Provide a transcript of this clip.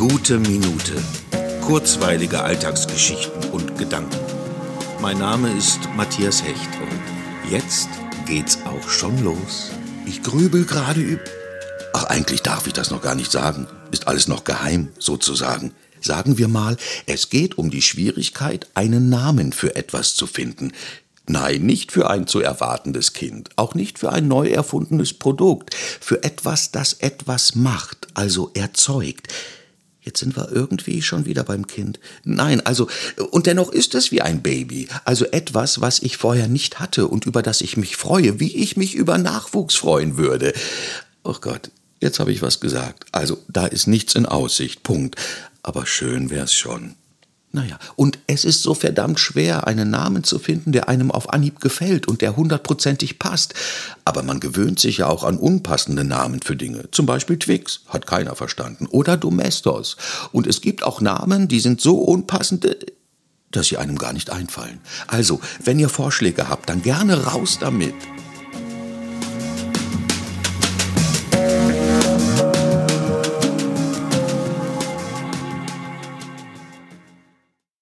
Gute Minute. Kurzweilige Alltagsgeschichten und Gedanken. Mein Name ist Matthias Hecht und jetzt geht's auch schon los. Ich grübel gerade üb. Ach, eigentlich darf ich das noch gar nicht sagen. Ist alles noch geheim, sozusagen. Sagen wir mal, es geht um die Schwierigkeit, einen Namen für etwas zu finden. Nein, nicht für ein zu erwartendes Kind, auch nicht für ein neu erfundenes Produkt, für etwas, das etwas macht, also erzeugt. Jetzt sind wir irgendwie schon wieder beim Kind. Nein, also, und dennoch ist es wie ein Baby. Also etwas, was ich vorher nicht hatte und über das ich mich freue, wie ich mich über Nachwuchs freuen würde. Oh Gott, jetzt habe ich was gesagt. Also, da ist nichts in Aussicht. Punkt. Aber schön wär's schon. Naja, und es ist so verdammt schwer, einen Namen zu finden, der einem auf Anhieb gefällt und der hundertprozentig passt. Aber man gewöhnt sich ja auch an unpassende Namen für Dinge. Zum Beispiel Twix, hat keiner verstanden. Oder Domestos. Und es gibt auch Namen, die sind so unpassend, dass sie einem gar nicht einfallen. Also, wenn ihr Vorschläge habt, dann gerne raus damit.